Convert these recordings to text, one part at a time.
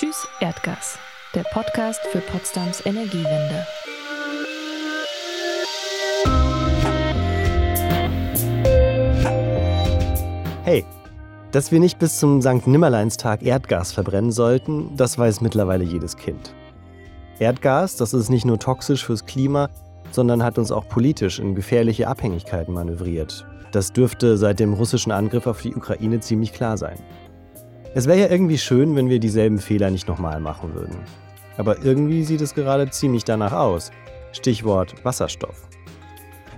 Tschüss Erdgas, der Podcast für Potsdams Energiewende. Hey, dass wir nicht bis zum St. Nimmerleinstag Erdgas verbrennen sollten, das weiß mittlerweile jedes Kind. Erdgas, das ist nicht nur toxisch fürs Klima, sondern hat uns auch politisch in gefährliche Abhängigkeiten manövriert. Das dürfte seit dem russischen Angriff auf die Ukraine ziemlich klar sein. Es wäre ja irgendwie schön, wenn wir dieselben Fehler nicht nochmal machen würden. Aber irgendwie sieht es gerade ziemlich danach aus. Stichwort Wasserstoff.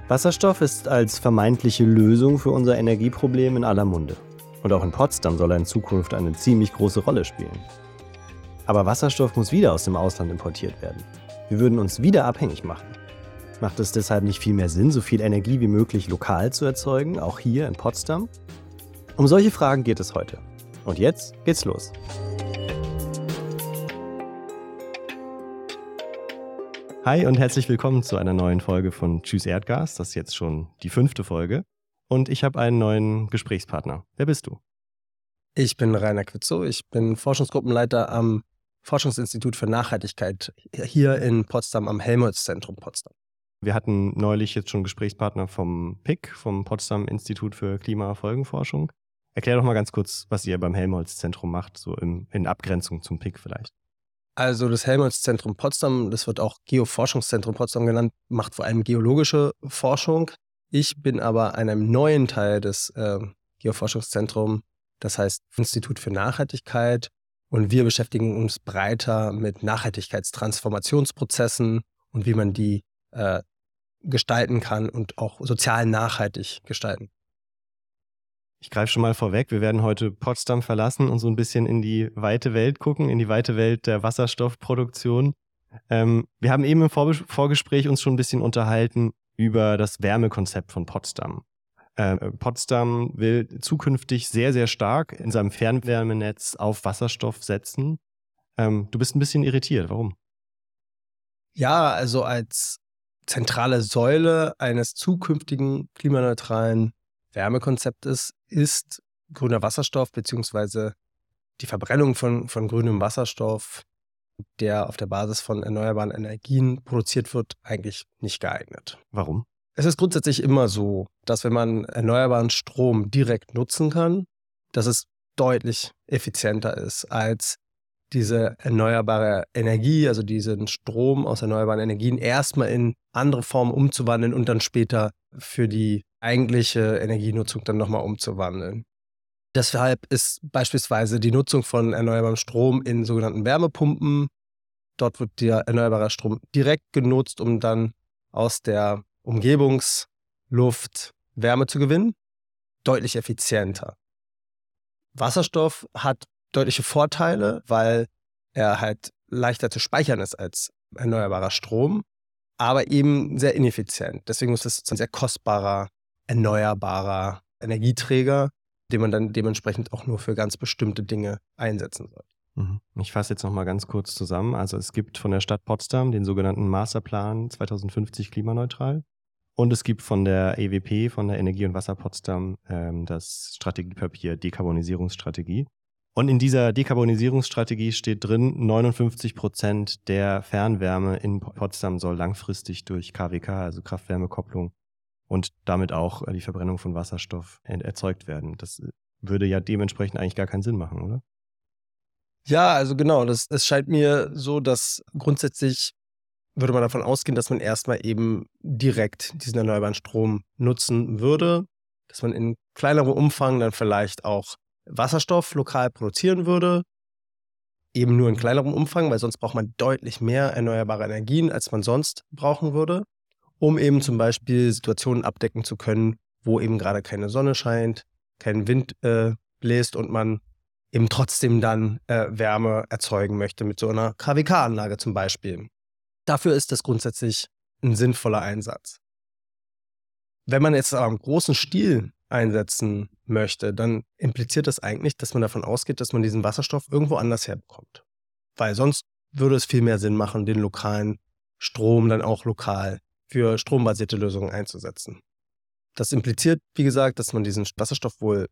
Wasserstoff ist als vermeintliche Lösung für unser Energieproblem in aller Munde. Und auch in Potsdam soll er in Zukunft eine ziemlich große Rolle spielen. Aber Wasserstoff muss wieder aus dem Ausland importiert werden. Wir würden uns wieder abhängig machen. Macht es deshalb nicht viel mehr Sinn, so viel Energie wie möglich lokal zu erzeugen, auch hier in Potsdam? Um solche Fragen geht es heute. Und jetzt geht's los. Hi und herzlich willkommen zu einer neuen Folge von Tschüss Erdgas. Das ist jetzt schon die fünfte Folge. Und ich habe einen neuen Gesprächspartner. Wer bist du? Ich bin Rainer Quitzow. Ich bin Forschungsgruppenleiter am Forschungsinstitut für Nachhaltigkeit hier in Potsdam am Helmholtz-Zentrum Potsdam. Wir hatten neulich jetzt schon Gesprächspartner vom PIC, vom Potsdam Institut für Klimafolgenforschung. Erklär doch mal ganz kurz, was ihr beim Helmholtz-Zentrum macht, so in, in Abgrenzung zum PIC vielleicht. Also das Helmholtz-Zentrum Potsdam, das wird auch Geoforschungszentrum Potsdam genannt, macht vor allem geologische Forschung. Ich bin aber an einem neuen Teil des äh, Geoforschungszentrums, das heißt Institut für Nachhaltigkeit. Und wir beschäftigen uns breiter mit Nachhaltigkeitstransformationsprozessen und wie man die äh, gestalten kann und auch sozial nachhaltig gestalten. Ich greife schon mal vorweg, wir werden heute Potsdam verlassen und so ein bisschen in die weite Welt gucken, in die weite Welt der Wasserstoffproduktion. Ähm, wir haben eben im Vor Vorgespräch uns schon ein bisschen unterhalten über das Wärmekonzept von Potsdam. Ähm, Potsdam will zukünftig sehr, sehr stark in seinem Fernwärmenetz auf Wasserstoff setzen. Ähm, du bist ein bisschen irritiert. Warum? Ja, also als zentrale Säule eines zukünftigen klimaneutralen Wärmekonzeptes ist grüner Wasserstoff beziehungsweise die Verbrennung von, von grünem Wasserstoff, der auf der Basis von erneuerbaren Energien produziert wird, eigentlich nicht geeignet. Warum? Es ist grundsätzlich immer so, dass wenn man erneuerbaren Strom direkt nutzen kann, dass es deutlich effizienter ist als diese erneuerbare Energie, also diesen Strom aus erneuerbaren Energien erstmal in andere Formen umzuwandeln und dann später für die eigentliche Energienutzung dann nochmal umzuwandeln. Deshalb ist beispielsweise die Nutzung von erneuerbarem Strom in sogenannten Wärmepumpen, dort wird der erneuerbare Strom direkt genutzt, um dann aus der Umgebungsluft Wärme zu gewinnen, deutlich effizienter. Wasserstoff hat deutliche Vorteile, weil er halt leichter zu speichern ist als erneuerbarer Strom, aber eben sehr ineffizient. Deswegen ist es ein sehr kostbarer, erneuerbarer Energieträger, den man dann dementsprechend auch nur für ganz bestimmte Dinge einsetzen soll. Mhm. Ich fasse jetzt nochmal ganz kurz zusammen. Also es gibt von der Stadt Potsdam den sogenannten Masterplan 2050 klimaneutral. Und es gibt von der EWP, von der Energie- und Wasser Potsdam, ähm, das Strategiepapier Dekarbonisierungsstrategie. Und in dieser Dekarbonisierungsstrategie steht drin, 59 Prozent der Fernwärme in Potsdam soll langfristig durch KWK, also Kraft-Wärme-Kopplung, und damit auch die Verbrennung von Wasserstoff erzeugt werden. Das würde ja dementsprechend eigentlich gar keinen Sinn machen, oder? Ja, also genau. Das, es scheint mir so, dass grundsätzlich würde man davon ausgehen, dass man erstmal eben direkt diesen erneuerbaren Strom nutzen würde, dass man in kleinerem Umfang dann vielleicht auch Wasserstoff lokal produzieren würde. Eben nur in kleinerem Umfang, weil sonst braucht man deutlich mehr erneuerbare Energien, als man sonst brauchen würde, um eben zum Beispiel Situationen abdecken zu können, wo eben gerade keine Sonne scheint, kein Wind äh, bläst und man eben trotzdem dann äh, Wärme erzeugen möchte mit so einer KWK-Anlage zum Beispiel. Dafür ist das grundsätzlich ein sinnvoller Einsatz. Wenn man jetzt aber im großen Stil einsetzen möchte, dann impliziert das eigentlich, dass man davon ausgeht, dass man diesen Wasserstoff irgendwo anders herbekommt. Weil sonst würde es viel mehr Sinn machen, den lokalen Strom dann auch lokal für strombasierte Lösungen einzusetzen. Das impliziert, wie gesagt, dass man diesen Wasserstoff wohl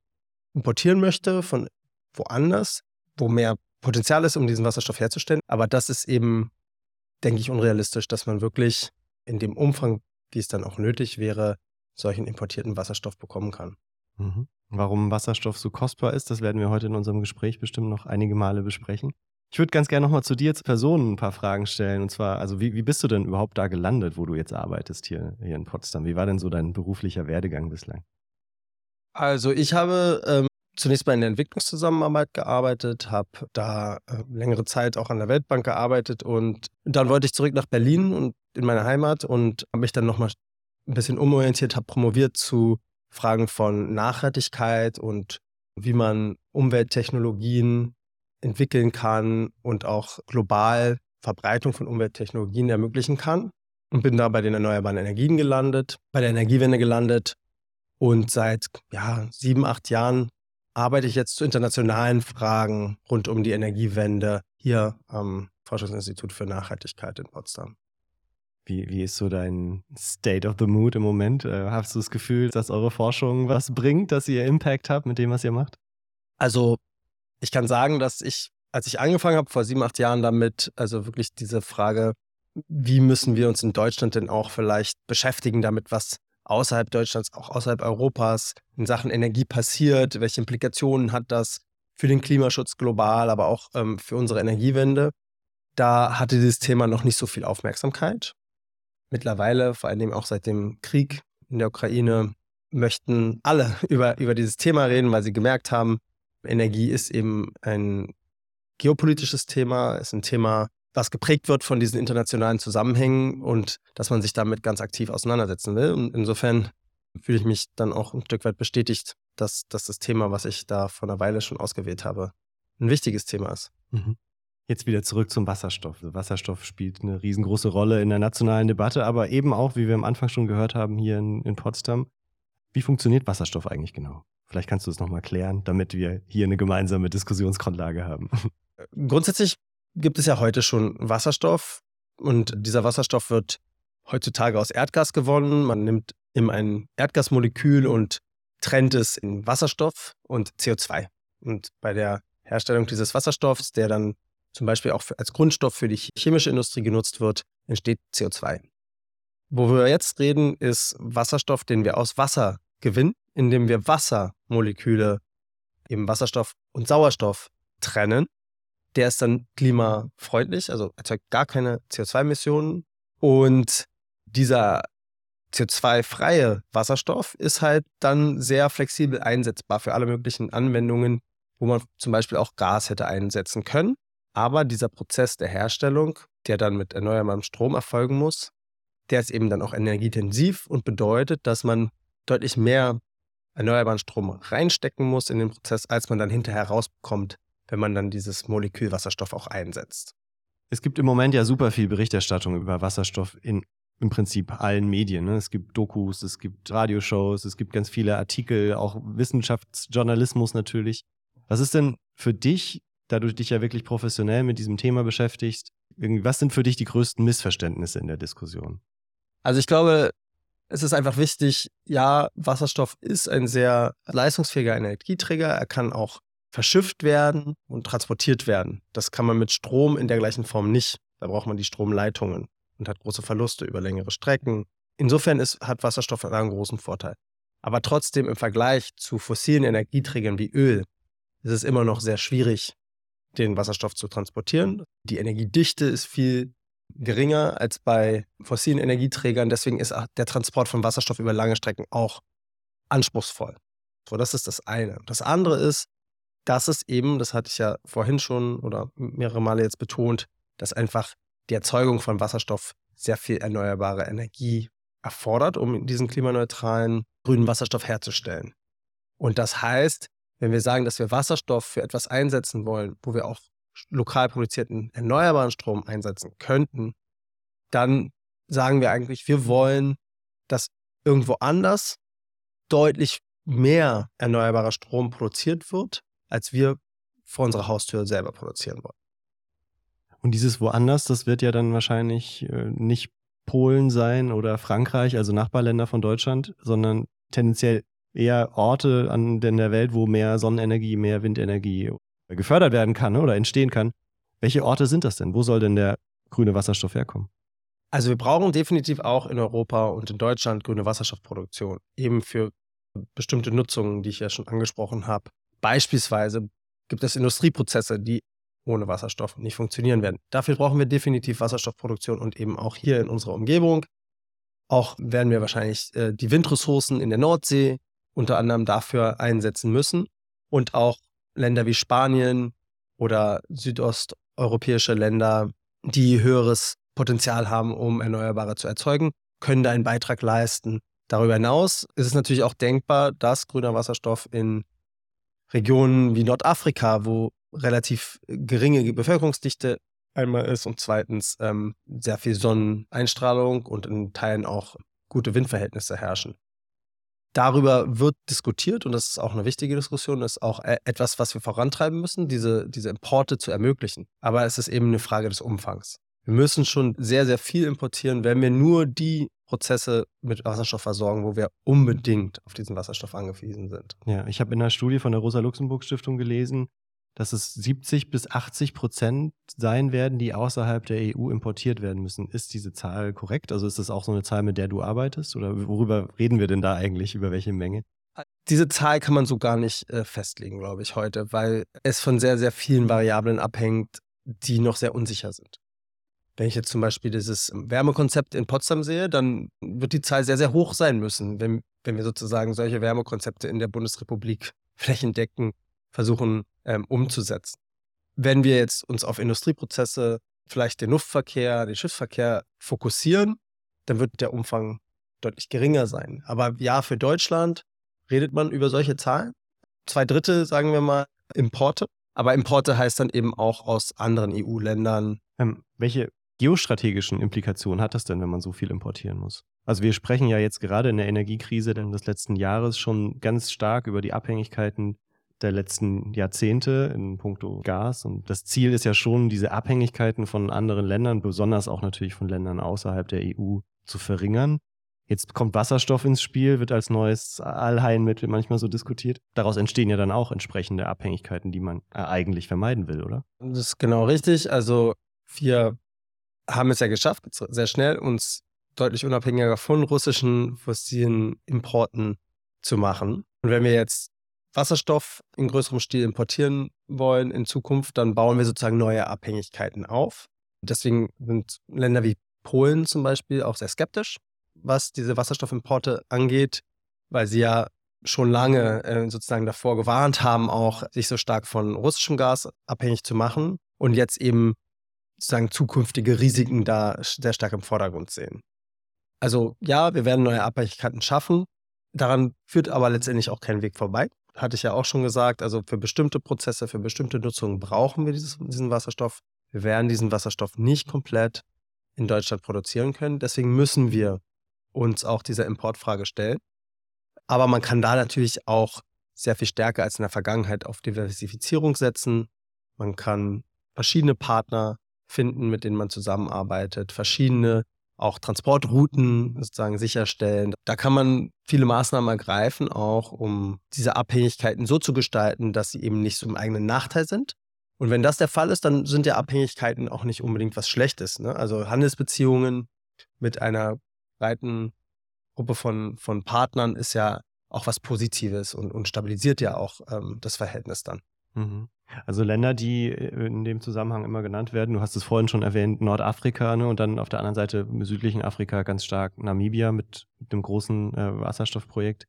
importieren möchte von woanders, wo mehr Potenzial ist, um diesen Wasserstoff herzustellen. Aber das ist eben, denke ich, unrealistisch, dass man wirklich in dem Umfang, wie es dann auch nötig wäre, solchen importierten Wasserstoff bekommen kann. Mhm. Warum Wasserstoff so kostbar ist, das werden wir heute in unserem Gespräch bestimmt noch einige Male besprechen. Ich würde ganz gerne nochmal zu dir als Person ein paar Fragen stellen. Und zwar, also wie, wie bist du denn überhaupt da gelandet, wo du jetzt arbeitest hier, hier in Potsdam? Wie war denn so dein beruflicher Werdegang bislang? Also ich habe ähm, zunächst mal in der Entwicklungszusammenarbeit gearbeitet, habe da äh, längere Zeit auch an der Weltbank gearbeitet und dann wollte ich zurück nach Berlin und in meine Heimat und habe mich dann nochmal ein bisschen umorientiert, habe promoviert zu Fragen von Nachhaltigkeit und wie man Umwelttechnologien entwickeln kann und auch global Verbreitung von Umwelttechnologien ermöglichen kann. Und bin da bei den erneuerbaren Energien gelandet, bei der Energiewende gelandet. Und seit ja, sieben, acht Jahren arbeite ich jetzt zu internationalen Fragen rund um die Energiewende hier am Forschungsinstitut für Nachhaltigkeit in Potsdam. Wie, wie ist so dein State of the Mood im Moment? Äh, hast du das Gefühl, dass eure Forschung was bringt, dass ihr Impact habt mit dem, was ihr macht? Also, ich kann sagen, dass ich, als ich angefangen habe, vor sieben, acht Jahren damit, also wirklich diese Frage, wie müssen wir uns in Deutschland denn auch vielleicht beschäftigen damit, was außerhalb Deutschlands, auch außerhalb Europas in Sachen Energie passiert, welche Implikationen hat das für den Klimaschutz global, aber auch ähm, für unsere Energiewende. Da hatte dieses Thema noch nicht so viel Aufmerksamkeit. Mittlerweile, vor allem auch seit dem Krieg in der Ukraine, möchten alle über, über dieses Thema reden, weil sie gemerkt haben, Energie ist eben ein geopolitisches Thema, ist ein Thema, was geprägt wird von diesen internationalen Zusammenhängen und dass man sich damit ganz aktiv auseinandersetzen will. Und insofern fühle ich mich dann auch ein Stück weit bestätigt, dass, dass das Thema, was ich da vor einer Weile schon ausgewählt habe, ein wichtiges Thema ist. Mhm. Jetzt wieder zurück zum Wasserstoff. Wasserstoff spielt eine riesengroße Rolle in der nationalen Debatte, aber eben auch, wie wir am Anfang schon gehört haben, hier in, in Potsdam. Wie funktioniert Wasserstoff eigentlich genau? Vielleicht kannst du es nochmal klären, damit wir hier eine gemeinsame Diskussionsgrundlage haben. Grundsätzlich gibt es ja heute schon Wasserstoff und dieser Wasserstoff wird heutzutage aus Erdgas gewonnen. Man nimmt eben ein Erdgasmolekül und trennt es in Wasserstoff und CO2. Und bei der Herstellung dieses Wasserstoffs, der dann zum Beispiel auch als Grundstoff für die chemische Industrie genutzt wird, entsteht CO2. Wo wir jetzt reden, ist Wasserstoff, den wir aus Wasser gewinnen, indem wir Wassermoleküle, eben Wasserstoff und Sauerstoff trennen der ist dann klimafreundlich, also erzeugt gar keine CO2-Emissionen. Und dieser CO2-freie Wasserstoff ist halt dann sehr flexibel einsetzbar für alle möglichen Anwendungen, wo man zum Beispiel auch Gas hätte einsetzen können. Aber dieser Prozess der Herstellung, der dann mit erneuerbarem Strom erfolgen muss, der ist eben dann auch energieintensiv und bedeutet, dass man deutlich mehr erneuerbaren Strom reinstecken muss in den Prozess, als man dann hinterher rausbekommt, wenn man dann dieses Molekül Wasserstoff auch einsetzt. Es gibt im Moment ja super viel Berichterstattung über Wasserstoff in im Prinzip allen Medien. Ne? Es gibt Dokus, es gibt Radioshows, es gibt ganz viele Artikel, auch Wissenschaftsjournalismus natürlich. Was ist denn für dich, da du dich ja wirklich professionell mit diesem Thema beschäftigst, was sind für dich die größten Missverständnisse in der Diskussion? Also ich glaube, es ist einfach wichtig, ja, Wasserstoff ist ein sehr leistungsfähiger Energieträger. Er kann auch verschifft werden und transportiert werden. Das kann man mit Strom in der gleichen Form nicht. Da braucht man die Stromleitungen und hat große Verluste über längere Strecken. Insofern ist, hat Wasserstoff einen großen Vorteil. Aber trotzdem im Vergleich zu fossilen Energieträgern wie Öl ist es immer noch sehr schwierig, den Wasserstoff zu transportieren. Die Energiedichte ist viel geringer als bei fossilen Energieträgern. Deswegen ist der Transport von Wasserstoff über lange Strecken auch anspruchsvoll. So, das ist das eine. Das andere ist, dass es eben, das hatte ich ja vorhin schon oder mehrere Male jetzt betont, dass einfach die Erzeugung von Wasserstoff sehr viel erneuerbare Energie erfordert, um diesen klimaneutralen grünen Wasserstoff herzustellen. Und das heißt, wenn wir sagen, dass wir Wasserstoff für etwas einsetzen wollen, wo wir auch lokal produzierten erneuerbaren Strom einsetzen könnten, dann sagen wir eigentlich, wir wollen, dass irgendwo anders deutlich mehr erneuerbarer Strom produziert wird, als wir vor unserer Haustür selber produzieren wollen. Und dieses woanders, das wird ja dann wahrscheinlich äh, nicht Polen sein oder Frankreich, also Nachbarländer von Deutschland, sondern tendenziell eher Orte an, der Welt, wo mehr Sonnenenergie, mehr Windenergie gefördert werden kann oder entstehen kann. Welche Orte sind das denn? Wo soll denn der grüne Wasserstoff herkommen? Also wir brauchen definitiv auch in Europa und in Deutschland grüne Wasserstoffproduktion, eben für bestimmte Nutzungen, die ich ja schon angesprochen habe. Beispielsweise gibt es Industrieprozesse, die ohne Wasserstoff nicht funktionieren werden. Dafür brauchen wir definitiv Wasserstoffproduktion und eben auch hier in unserer Umgebung. Auch werden wir wahrscheinlich äh, die Windressourcen in der Nordsee unter anderem dafür einsetzen müssen und auch Länder wie Spanien oder südosteuropäische Länder, die höheres Potenzial haben, um Erneuerbare zu erzeugen, können da einen Beitrag leisten. Darüber hinaus ist es natürlich auch denkbar, dass grüner Wasserstoff in Regionen wie Nordafrika, wo relativ geringe Bevölkerungsdichte einmal ist und zweitens ähm, sehr viel Sonneneinstrahlung und in Teilen auch gute Windverhältnisse herrschen. Darüber wird diskutiert und das ist auch eine wichtige Diskussion, ist auch e-, etwas, was wir vorantreiben müssen, diese, diese Importe zu ermöglichen. Aber es ist eben eine Frage des Umfangs. Wir müssen schon sehr, sehr viel importieren, wenn wir nur die Prozesse mit Wasserstoff versorgen, wo wir unbedingt auf diesen Wasserstoff angewiesen sind. Ja, ich habe in einer Studie von der Rosa-Luxemburg-Stiftung gelesen, dass es 70 bis 80 Prozent sein werden, die außerhalb der EU importiert werden müssen. Ist diese Zahl korrekt? Also ist das auch so eine Zahl, mit der du arbeitest? Oder worüber reden wir denn da eigentlich? Über welche Menge? Diese Zahl kann man so gar nicht äh, festlegen, glaube ich, heute, weil es von sehr, sehr vielen Variablen abhängt, die noch sehr unsicher sind. Wenn ich jetzt zum Beispiel dieses Wärmekonzept in Potsdam sehe, dann wird die Zahl sehr, sehr hoch sein müssen, wenn, wenn wir sozusagen solche Wärmekonzepte in der Bundesrepublik flächendeckend versuchen ähm, umzusetzen. Wenn wir jetzt uns auf Industrieprozesse, vielleicht den Luftverkehr, den Schiffsverkehr fokussieren, dann wird der Umfang deutlich geringer sein. Aber ja, für Deutschland redet man über solche Zahlen. Zwei Drittel, sagen wir mal, Importe. Aber Importe heißt dann eben auch aus anderen EU-Ländern. Ähm, welche geostrategischen Implikationen hat das denn, wenn man so viel importieren muss? Also wir sprechen ja jetzt gerade in der Energiekrise des letzten Jahres schon ganz stark über die Abhängigkeiten der letzten Jahrzehnte in puncto Gas. Und das Ziel ist ja schon, diese Abhängigkeiten von anderen Ländern, besonders auch natürlich von Ländern außerhalb der EU, zu verringern. Jetzt kommt Wasserstoff ins Spiel, wird als neues Allheilmittel manchmal so diskutiert. Daraus entstehen ja dann auch entsprechende Abhängigkeiten, die man eigentlich vermeiden will, oder? Das ist genau richtig. Also wir haben es ja geschafft, sehr schnell uns deutlich unabhängiger von russischen fossilen Importen zu machen. Und wenn wir jetzt Wasserstoff in größerem Stil importieren wollen in Zukunft, dann bauen wir sozusagen neue Abhängigkeiten auf. Deswegen sind Länder wie Polen zum Beispiel auch sehr skeptisch, was diese Wasserstoffimporte angeht, weil sie ja schon lange äh, sozusagen davor gewarnt haben, auch sich so stark von russischem Gas abhängig zu machen und jetzt eben sozusagen zukünftige Risiken da sehr stark im Vordergrund sehen. Also ja, wir werden neue Abhängigkeiten schaffen. Daran führt aber letztendlich auch kein Weg vorbei hatte ich ja auch schon gesagt, also für bestimmte Prozesse, für bestimmte Nutzungen brauchen wir dieses, diesen Wasserstoff. Wir werden diesen Wasserstoff nicht komplett in Deutschland produzieren können. Deswegen müssen wir uns auch dieser Importfrage stellen. Aber man kann da natürlich auch sehr viel stärker als in der Vergangenheit auf Diversifizierung setzen. Man kann verschiedene Partner finden, mit denen man zusammenarbeitet, verschiedene auch Transportrouten sozusagen sicherstellen. Da kann man viele Maßnahmen ergreifen, auch um diese Abhängigkeiten so zu gestalten, dass sie eben nicht so im eigenen Nachteil sind. Und wenn das der Fall ist, dann sind ja Abhängigkeiten auch nicht unbedingt was Schlechtes. Ne? Also Handelsbeziehungen mit einer breiten Gruppe von, von Partnern ist ja auch was Positives und, und stabilisiert ja auch ähm, das Verhältnis dann. Mhm. Also Länder, die äh, in dem Zusammenhang immer genannt werden, du hast es vorhin schon erwähnt, Nordafrika ne, und dann auf der anderen Seite im südlichen Afrika ganz stark Namibia mit, dem großen äh, Wasserstoffprojekt.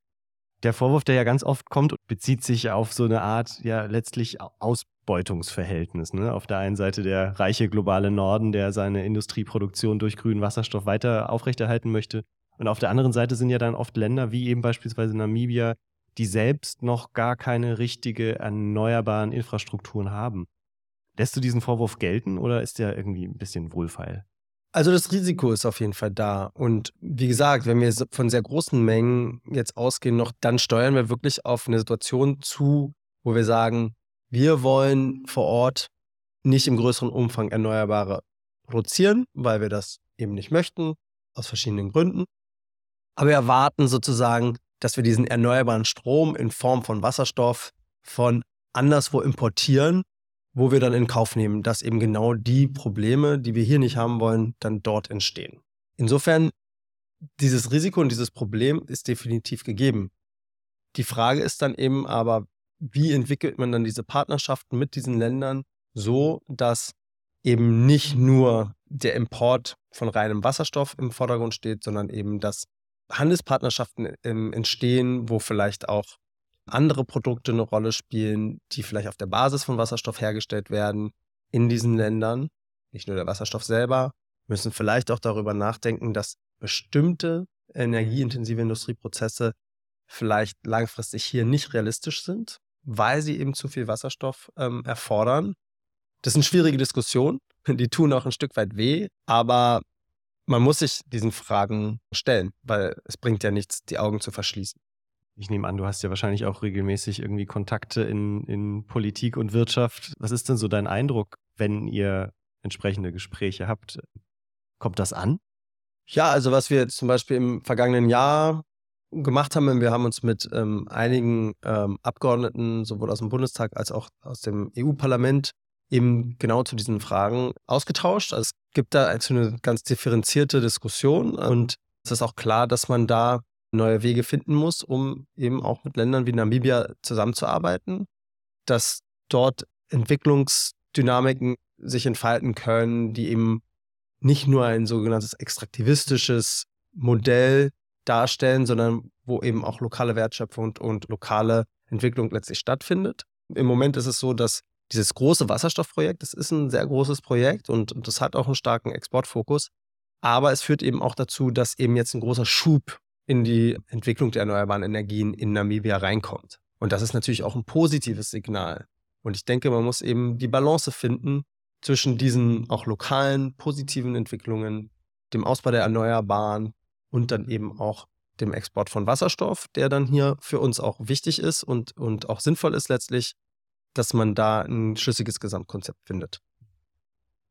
Der Vorwurf, der ja ganz oft kommt, bezieht sich auf so eine Art, ja, letztlich Ausbeutungsverhältnis. Ne? Auf der einen Seite der reiche globale Norden, der seine Industrieproduktion durch grünen Wasserstoff weiter aufrechterhalten möchte. Und auf der anderen Seite sind ja dann oft Länder wie eben beispielsweise Namibia, die selbst noch gar keine richtige erneuerbaren Infrastrukturen haben. Lässt du diesen Vorwurf gelten oder ist der irgendwie ein bisschen wohlfeil? Also das Risiko ist auf jeden Fall da. Und wie gesagt, wenn wir von sehr großen Mengen jetzt ausgehen, noch, dann steuern wir wirklich auf eine Situation zu, wo wir sagen, wir wollen vor Ort nicht im größeren Umfang Erneuerbare produzieren, weil wir das eben nicht möchten, aus verschiedenen Gründen. Aber wir erwarten sozusagen dass wir diesen erneuerbaren Strom in Form von Wasserstoff von anderswo importieren wo wir dann in Kauf nehmen, dass eben genau die Probleme, die wir hier nicht haben wollen, dann dort entstehen. Insofern, dieses Risiko und dieses Problem ist definitiv gegeben. Die Frage ist dann eben aber, wie entwickelt man dann diese Partnerschaften mit diesen Ländern so, dass eben nicht nur der Import von reinem Wasserstoff im Vordergrund steht, sondern eben, dass Handelspartnerschaften entstehen, wo vielleicht auch andere Produkte eine Rolle spielen, die vielleicht auf der Basis von Wasserstoff hergestellt werden in diesen Ländern. Nicht nur der Wasserstoff selber, müssen vielleicht auch darüber nachdenken, dass bestimmte energieintensive Industrieprozesse vielleicht langfristig hier nicht realistisch sind, weil sie eben zu viel Wasserstoff ähm, erfordern. Das sind schwierige Diskussionen, die tun auch ein Stück weit weh, aber man muss sich diesen Fragen stellen, weil es bringt ja nichts, die Augen zu verschließen. Ich nehme an, du hast ja wahrscheinlich auch regelmäßig irgendwie Kontakte in, in Politik und Wirtschaft. Was ist denn so dein Eindruck, wenn ihr entsprechende Gespräche habt? Kommt das an? Ja, also was wir zum Beispiel im vergangenen Jahr gemacht haben, wir haben uns mit ähm, einigen ähm, Abgeordneten sowohl aus dem Bundestag als auch aus dem EU-Parlament eben genau zu diesen Fragen ausgetauscht. Also es gibt da eine ganz differenzierte Diskussion und es ist auch klar, dass man da neue Wege finden muss, um eben auch mit Ländern wie Namibia zusammenzuarbeiten, dass dort Entwicklungsdynamiken sich entfalten können, die eben nicht nur ein sogenanntes extraktivistisches Modell darstellen, sondern wo eben auch lokale Wertschöpfung und, und lokale Entwicklung letztlich stattfindet. Im Moment ist es so, dass dieses große Wasserstoffprojekt, das ist ein sehr großes Projekt und, und das hat auch einen starken Exportfokus. Aber es führt eben auch dazu, dass eben jetzt ein großer Schub in die Entwicklung der erneuerbaren Energien in Namibia reinkommt. Und das ist natürlich auch ein positives Signal. Und ich denke, man muss eben die Balance finden zwischen diesen auch lokalen positiven Entwicklungen, dem Ausbau der Erneuerbaren und dann eben auch dem Export von Wasserstoff, der dann hier für uns auch wichtig ist und, und auch sinnvoll ist letztlich, dass man da ein schlüssiges Gesamtkonzept findet.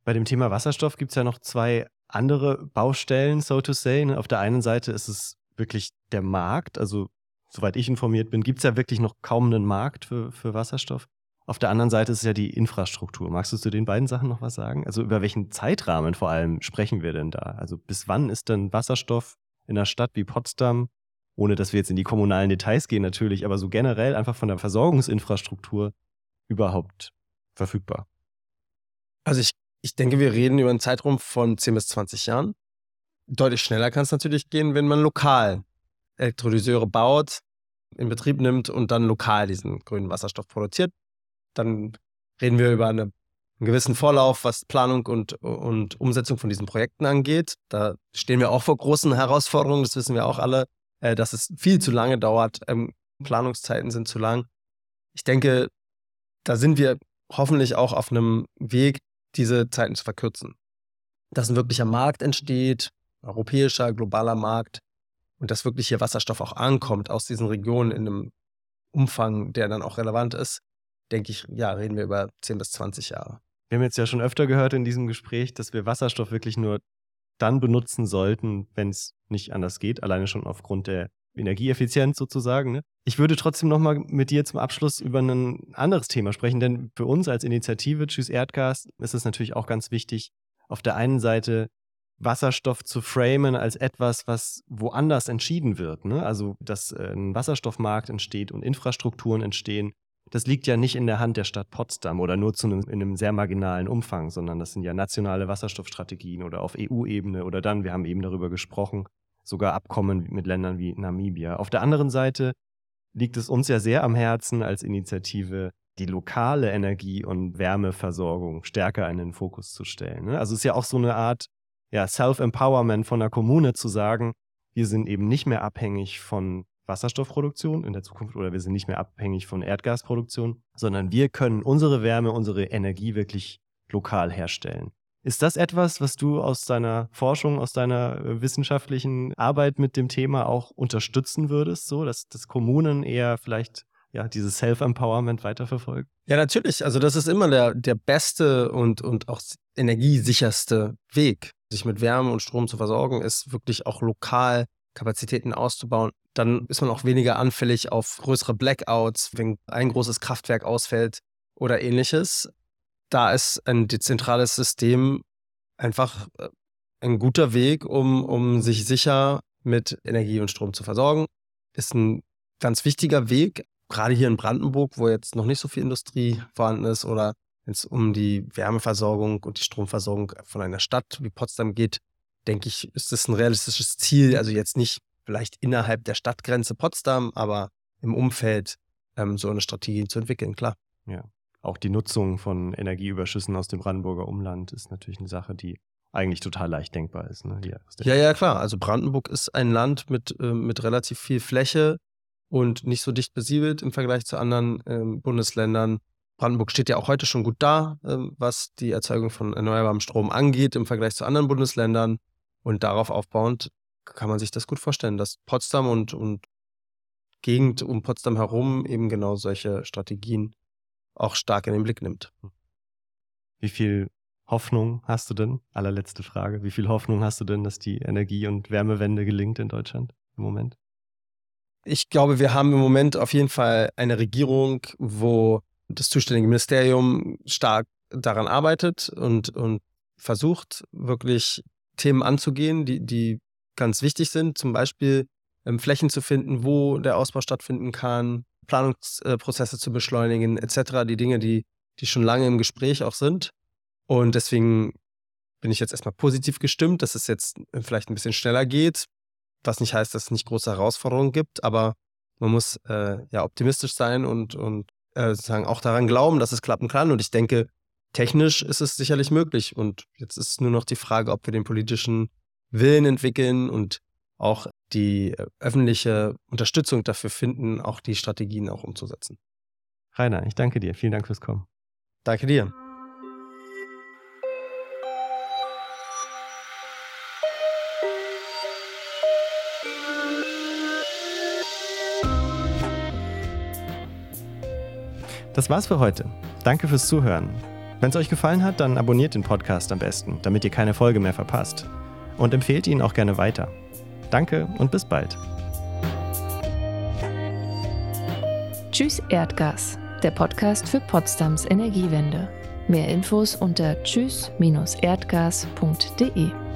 Bei dem Thema Wasserstoff gibt es ja noch zwei andere Baustellen, so to say. Ne? Auf der einen Seite ist es wirklich der Markt, also soweit ich informiert bin, gibt es ja wirklich noch kaum einen Markt für, für Wasserstoff. Auf der anderen Seite ist es ja die Infrastruktur. Magst du zu den beiden Sachen noch was sagen? Also über welchen Zeitrahmen vor allem sprechen wir denn da? Also bis wann ist denn Wasserstoff in einer Stadt wie Potsdam, ohne dass wir jetzt in die kommunalen Details gehen natürlich, aber so generell einfach von der Versorgungsinfrastruktur überhaupt verfügbar? Also ich, ich denke, wir reden über einen Zeitraum von 10 bis 20 Jahren. Deutlich schneller kann es natürlich gehen, wenn man lokal Elektrolyseure baut, in Betrieb nimmt und dann lokal diesen grünen Wasserstoff produziert dann reden wir über eine, einen gewissen Vorlauf, was Planung und, und Umsetzung von diesen Projekten angeht. Da stehen wir auch vor großen Herausforderungen, das wissen wir auch alle, äh, dass es viel zu lange dauert. Ähm, Planungszeiten sind zu lang. Ich denke, da sind wir hoffentlich auch auf einem Weg, diese Zeiten zu verkürzen. Dass ein wirklicher Markt entsteht, europäischer, globaler Markt und dass wirklich hier Wasserstoff auch ankommt aus diesen Regionen in einem Umfang, der dann auch relevant ist, denke ich, ja, reden wir über 10 bis 20 Jahre. Wir haben jetzt ja schon öfter gehört in diesem Gespräch, dass wir Wasserstoff wirklich nur dann benutzen sollten, wenn es nicht anders geht, alleine schon aufgrund der Energieeffizienz sozusagen. Ne? Ich würde trotzdem nochmal mit dir zum Abschluss über ein anderes Thema sprechen, denn für uns als Initiative Tschüss Erdgas ist es natürlich auch ganz wichtig, auf der einen Seite Wasserstoff zu framen als etwas, was woanders entschieden wird. Ne? Also, dass äh, ein Wasserstoffmarkt entsteht und Infrastrukturen entstehen, das liegt ja nicht in der Hand der Stadt Potsdam oder nur zu einem, in einem sehr marginalen Umfang, sondern das sind ja nationale Wasserstoffstrategien oder auf EU-Ebene oder dann, wir haben eben darüber gesprochen, sogar Abkommen mit Ländern wie Namibia. Auf der anderen Seite liegt es uns ja sehr am Herzen als Initiative, die lokale Energie- und Wärmeversorgung stärker in den Fokus zu stellen. Ne? Also es ist ja auch so eine Art ja, Self-Empowerment von der Kommune zu sagen, wir sind eben nicht mehr abhängig von Wasserstoffproduktion in der Zukunft oder wir sind nicht mehr abhängig von Erdgasproduktion, sondern wir können unsere Wärme, unsere Energie wirklich lokal herstellen. Ist das etwas, was du aus deiner Forschung, aus deiner äh, wissenschaftlichen Arbeit mit dem Thema auch unterstützen würdest, so dass, dass Kommunen eher vielleicht ja, dieses Self-Empowerment weiterverfolgen? Ja, natürlich. Also das ist immer der, der beste und, und auch energiesicherste Weg, sich mit Wärme und Strom zu versorgen, ist wirklich auch lokal Kapazitäten auszubauen dann ist man auch weniger anfällig auf größere Blackouts, wenn ein großes Kraftwerk ausfällt oder ähnliches. Da ist ein dezentrales System einfach äh, ein guter Weg, um, um sich sicher mit Energie und Strom zu versorgen. Ist ein ganz wichtiger Weg, gerade hier in Brandenburg, wo jetzt noch nicht so viel Industrie vorhanden ist oder wenn es um die Wärmeversorgung und die Stromversorgung von einer Stadt wie Potsdam geht, denke ich, ist das ein realistisches Ziel. Also jetzt nicht vielleicht innerhalb der Stadtgrenze Potsdam, aber im Umfeld ähm, so eine Strategie zu entwickeln, klar. Ja. Auch die Nutzung von Energieüberschüssen aus dem Brandenburger Umland ist natürlich eine Sache, die eigentlich total leicht denkbar ist. Ne? ja, ja, klar. Also Brandenburg ist ein Land mit, äh, mit relativ viel Fläche und nicht so dicht besiedelt im Vergleich zu anderen äh, Bundesländern. Brandenburg steht ja auch heute schon gut da, äh, was die Erzeugung von erneuerbarem Strom angeht im Vergleich zu anderen Bundesländern. Und darauf aufbauend kann man sich das gut vorstellen, dass Potsdam und, und Gegend um Potsdam herum eben genau solche Strategien auch stark in den Blick nimmt. Wie viel Hoffnung hast du denn? Allerletzte Frage. Wie viel Hoffnung hast du denn, dass die Energie- und Wärmewende gelingt in Deutschland im Moment? Ich glaube, wir haben im Moment auf jeden Fall eine Regierung, wo das zuständige Ministerium stark daran arbeitet und, und versucht, wirklich Themen anzugehen, die, die ganz wichtig sind. Zum Beispiel ähm, Flächen zu finden, wo der Ausbau stattfinden kann, Planungsprozesse zu beschleunigen, etc. Die Dinge, die, die schon lange im Gespräch auch sind. Und deswegen bin ich jetzt erstmal positiv gestimmt, dass es jetzt vielleicht ein bisschen schneller geht, was nicht heißt, dass es nicht große Herausforderungen gibt, aber man muss äh, ja optimistisch sein und, und äh, sozusagen auch daran glauben, dass es klappen kann. Und ich denke, technisch ist es sicherlich möglich. Und jetzt ist nur noch die Frage, ob wir den politischen Willen entwickeln und auch die äh, öffentliche Unterstützung dafür finden, auch die Strategien auch umzusetzen. Rainer, ich danke dir. Vielen Dank fürs Kommen. Danke dir. Das war's für heute. Danke fürs Zuhören. Wenn es euch gefallen hat, dann abonniert den Podcast am besten, damit ihr keine Folge mehr verpasst. Und empfehlt ihn auch gerne weiter. Danke und bis bald. Tschüss Erdgas, der Podcast für Potsdams Energiewende. Mehr Infos unter tschüss-erdgas.de.